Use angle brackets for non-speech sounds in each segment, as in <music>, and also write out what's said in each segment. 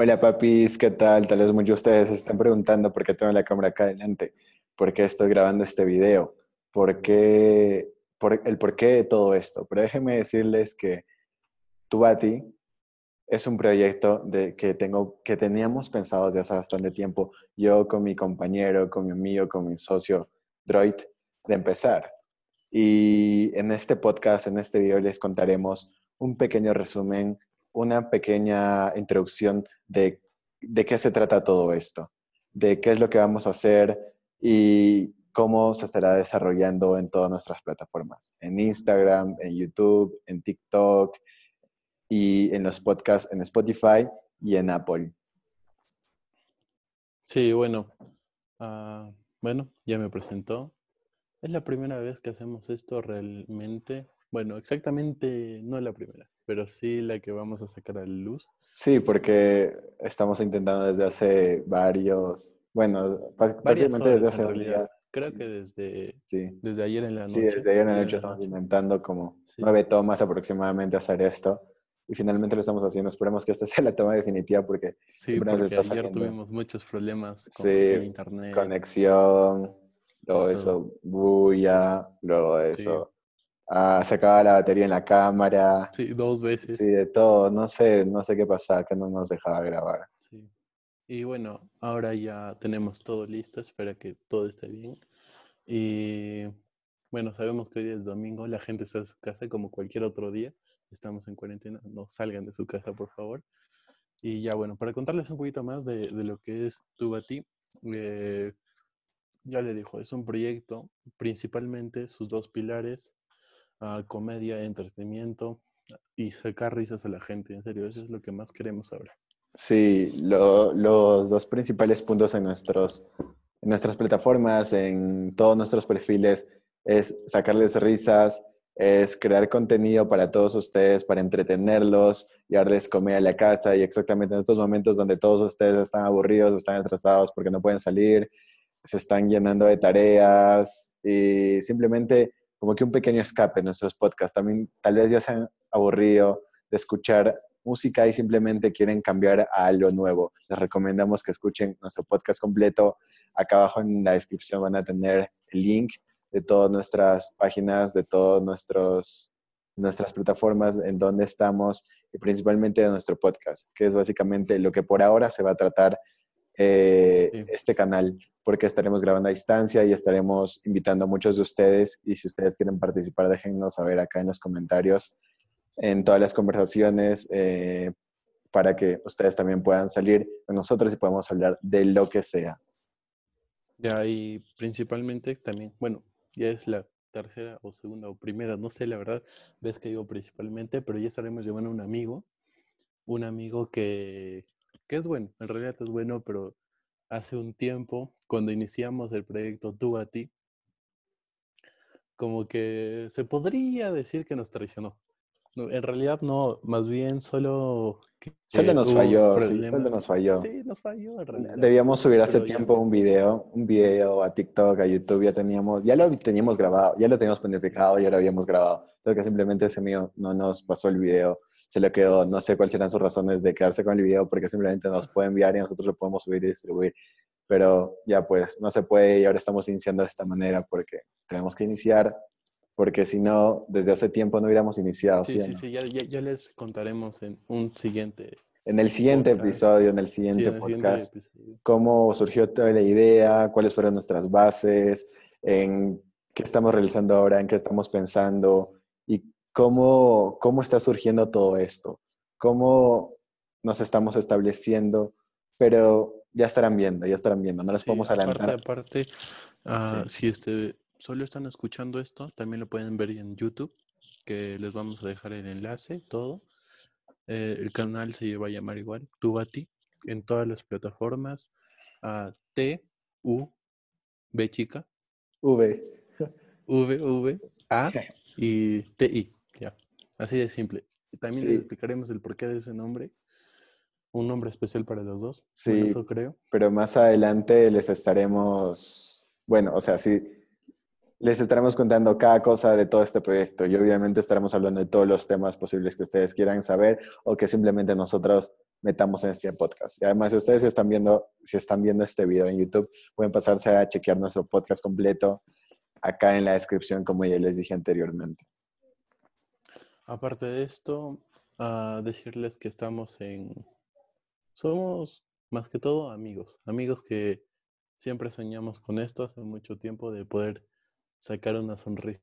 Hola papis, ¿qué tal? Tal vez muchos de ustedes se están preguntando por qué tengo la cámara acá adelante, por qué estoy grabando este video, por qué, por, el porqué de todo esto. Pero déjenme decirles que Tubati es un proyecto de, que, tengo, que teníamos pensado desde hace bastante tiempo, yo con mi compañero, con mi amigo, con mi socio Droid, de empezar. Y en este podcast, en este video, les contaremos un pequeño resumen una pequeña introducción de, de qué se trata todo esto, de qué es lo que vamos a hacer y cómo se estará desarrollando en todas nuestras plataformas, en Instagram, en YouTube, en TikTok y en los podcasts en Spotify y en Apple. Sí, bueno, uh, bueno, ya me presentó. Es la primera vez que hacemos esto realmente. Bueno, exactamente no la primera pero sí la que vamos a sacar a luz. Sí, porque estamos intentando desde hace varios, bueno, prácticamente desde hace. Creo que desde, desde ayer en la noche. Sí, desde ayer en la noche estamos intentando como nueve tomas aproximadamente hacer esto. Y finalmente lo estamos haciendo. Esperemos que esta <laughs> sea la toma definitiva porque sí, siempre porque está ayer tuvimos muchos problemas con internet. Conexión, luego eso, bulla, luego eso, Ah, se acaba la batería en la cámara. Sí, dos veces. Sí, de todo. No sé, no sé qué pasaba, que no nos dejaba grabar. Sí. Y bueno, ahora ya tenemos todo listo, espero que todo esté bien. Y bueno, sabemos que hoy es domingo, la gente está en su casa como cualquier otro día. Estamos en cuarentena, no salgan de su casa, por favor. Y ya bueno, para contarles un poquito más de, de lo que es Tubati, eh, ya le dijo, es un proyecto, principalmente sus dos pilares comedia, entretenimiento y sacar risas a la gente. En serio, eso es lo que más queremos ahora. Sí, los dos principales puntos en, nuestros, en nuestras plataformas, en todos nuestros perfiles, es sacarles risas, es crear contenido para todos ustedes, para entretenerlos, darles comer a la casa y exactamente en estos momentos donde todos ustedes están aburridos, están estresados porque no pueden salir, se están llenando de tareas y simplemente como que un pequeño escape en nuestros podcasts. También tal vez ya se han aburrido de escuchar música y simplemente quieren cambiar a algo nuevo. Les recomendamos que escuchen nuestro podcast completo. Acá abajo en la descripción van a tener el link de todas nuestras páginas, de todas nuestras plataformas en donde estamos y principalmente de nuestro podcast, que es básicamente lo que por ahora se va a tratar eh, este canal porque estaremos grabando a distancia y estaremos invitando a muchos de ustedes y si ustedes quieren participar, déjennos saber acá en los comentarios, en todas las conversaciones, eh, para que ustedes también puedan salir con nosotros y podamos hablar de lo que sea. Ya, y principalmente también, bueno, ya es la tercera o segunda o primera, no sé la verdad, ves que digo principalmente, pero ya estaremos llevando un amigo, un amigo que, que es bueno, en realidad es bueno, pero hace un tiempo, cuando iniciamos el proyecto Tú a ti, como que se podría decir que nos traicionó. en realidad no, más bien solo... Que, solo nos falló, sí, solo nos falló. Sí, nos falló en realidad. Debíamos subir hace tiempo un video, un video a TikTok, a YouTube, ya teníamos, ya lo teníamos grabado, ya lo teníamos planificado, ya lo habíamos grabado. Solo que simplemente ese mío no nos pasó el video se le quedó. No sé cuáles serán sus razones de quedarse con el video porque simplemente nos puede enviar y nosotros lo podemos subir y distribuir. Pero ya pues no se puede y ahora estamos iniciando de esta manera porque tenemos que iniciar porque si no, desde hace tiempo no hubiéramos iniciado. Sí, sí, sí, ya, les contaremos en un siguiente. En el siguiente episodio, en el siguiente podcast, cómo surgió toda la idea, cuáles fueron nuestras bases, en qué estamos realizando ahora, en qué estamos pensando y cómo, cómo está surgiendo todo esto, cómo nos estamos estableciendo, pero ya estarán viendo, ya estarán viendo, no les podemos adelantar. Aparte, aparte ah, si este, solo están escuchando esto, también lo pueden ver en YouTube, que les vamos a dejar el enlace, todo. Eh, el canal se va a llamar igual, Tubati, en todas las plataformas, a T, U, B chica. V. V, V, A <laughs> y T, I. Así de simple. También les explicaremos el porqué de ese nombre. Un nombre especial para los dos. Sí, eso creo. Pero más adelante les estaremos, bueno, o sea, sí, les estaremos contando cada cosa de todo este proyecto y obviamente estaremos hablando de todos los temas posibles que ustedes quieran saber o que simplemente nosotros metamos en este podcast. Y además, si ustedes están viendo, si están viendo este video en YouTube, pueden pasarse a chequear nuestro podcast completo acá en la descripción, como ya les dije anteriormente. Aparte de esto, a decirles que estamos en... Somos más que todo amigos, amigos que siempre soñamos con esto hace mucho tiempo de poder sacar una sonrisa,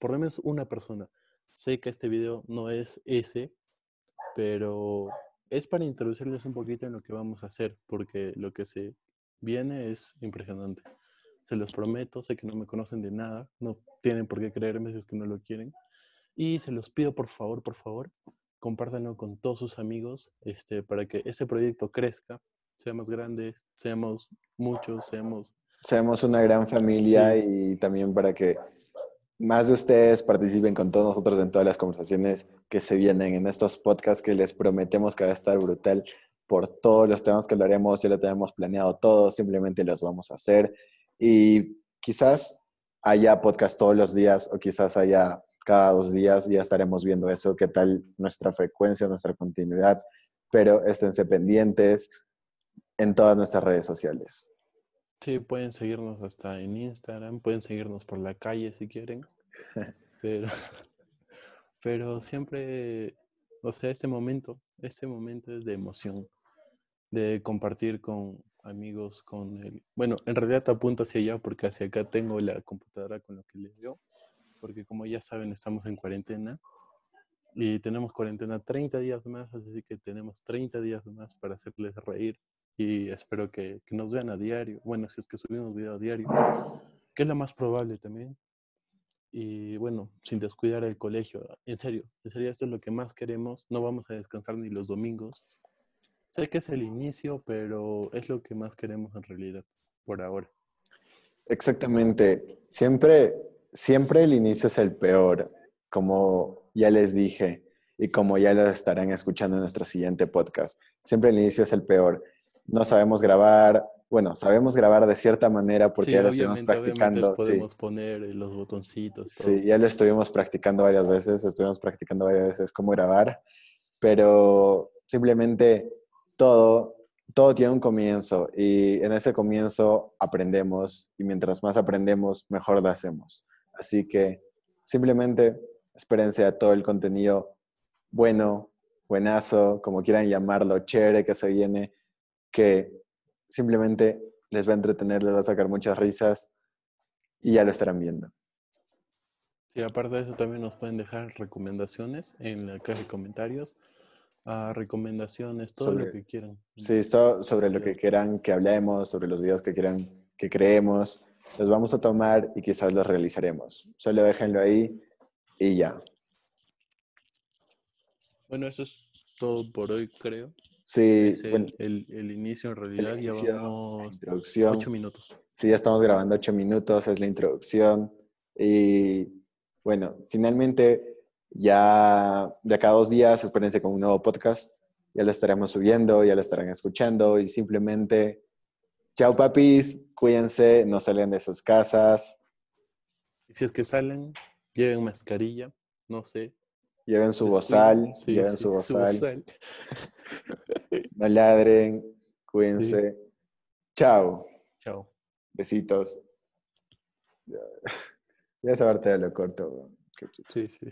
por lo menos una persona. Sé que este video no es ese, pero es para introducirles un poquito en lo que vamos a hacer, porque lo que se viene es impresionante. Se los prometo, sé que no me conocen de nada, no tienen por qué creerme si es que no lo quieren. Y se los pido por favor, por favor, compártanlo con todos sus amigos este, para que ese proyecto crezca, sea más grande, seamos muchos, seamos... Seamos una gran familia y también para que más de ustedes participen con todos nosotros en todas las conversaciones que se vienen en estos podcasts que les prometemos que va a estar brutal por todos los temas que lo haremos, ya lo tenemos planeado todo, simplemente los vamos a hacer. Y quizás haya podcast todos los días o quizás haya cada dos días, ya estaremos viendo eso, qué tal nuestra frecuencia, nuestra continuidad, pero esténse pendientes en todas nuestras redes sociales. Sí, pueden seguirnos hasta en Instagram, pueden seguirnos por la calle si quieren, <laughs> pero, <laughs> pero siempre, o sea, este momento, este momento es de emoción, de compartir con amigos, con el... Bueno, en realidad te apunto hacia allá porque hacia acá tengo la computadora con lo que les veo porque como ya saben, estamos en cuarentena y tenemos cuarentena 30 días más, así que tenemos 30 días más para hacerles reír y espero que, que nos vean a diario, bueno, si es que subimos video a diario, que es lo más probable también. Y bueno, sin descuidar el colegio, en serio, en serio, esto es lo que más queremos, no vamos a descansar ni los domingos. Sé que es el inicio, pero es lo que más queremos en realidad, por ahora. Exactamente. Siempre siempre el inicio es el peor, como ya les dije y como ya lo estarán escuchando en nuestro siguiente podcast. Siempre el inicio es el peor. No sabemos grabar, bueno, sabemos grabar de cierta manera porque ya lo estuvimos practicando. Podemos poner los botoncitos. Sí, ya lo estuvimos practicando varias veces, estuvimos practicando varias veces cómo grabar, pero simplemente todo, todo tiene un comienzo y en ese comienzo aprendemos y mientras más aprendemos, mejor lo hacemos. Así que simplemente espérense a todo el contenido bueno, buenazo, como quieran llamarlo, chévere que se viene, que simplemente les va a entretener, les va a sacar muchas risas y ya lo estarán viendo. Sí, aparte de eso también nos pueden dejar recomendaciones en la caja de comentarios. Ah, recomendaciones, todo lo que quieran. Sí, sobre lo que quieran que hablemos, sobre los videos que quieran que creemos los vamos a tomar y quizás los realizaremos. Solo déjenlo ahí y ya. Bueno, eso es todo por hoy, creo. Sí, el, el, inicio en realidad, ya vamos introducción. ocho minutos. Sí, ya estamos grabando ocho minutos, es la introducción. Y bueno, finalmente ya de acá a dos días, espérense con un nuevo podcast. Ya lo estaremos subiendo, ya lo estarán escuchando y simplemente Chao, papis. Cuídense, no salgan de sus casas. si es que salen, lleven mascarilla, no sé. Lleven su bozal, lleven su bozal. <laughs> no ladren, cuídense. Chao. Chao. Besitos. Ya, <laughs> parte de lo corto. Sí, sí.